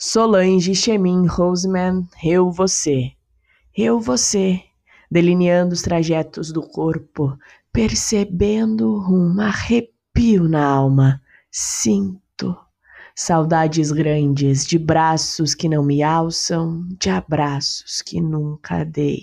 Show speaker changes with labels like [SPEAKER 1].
[SPEAKER 1] Solange, Chemin, Roseman, eu, você. Eu, você, delineando os trajetos do corpo, percebendo um arrepio na alma. Sinto saudades grandes de braços que não me alçam, de abraços que nunca dei.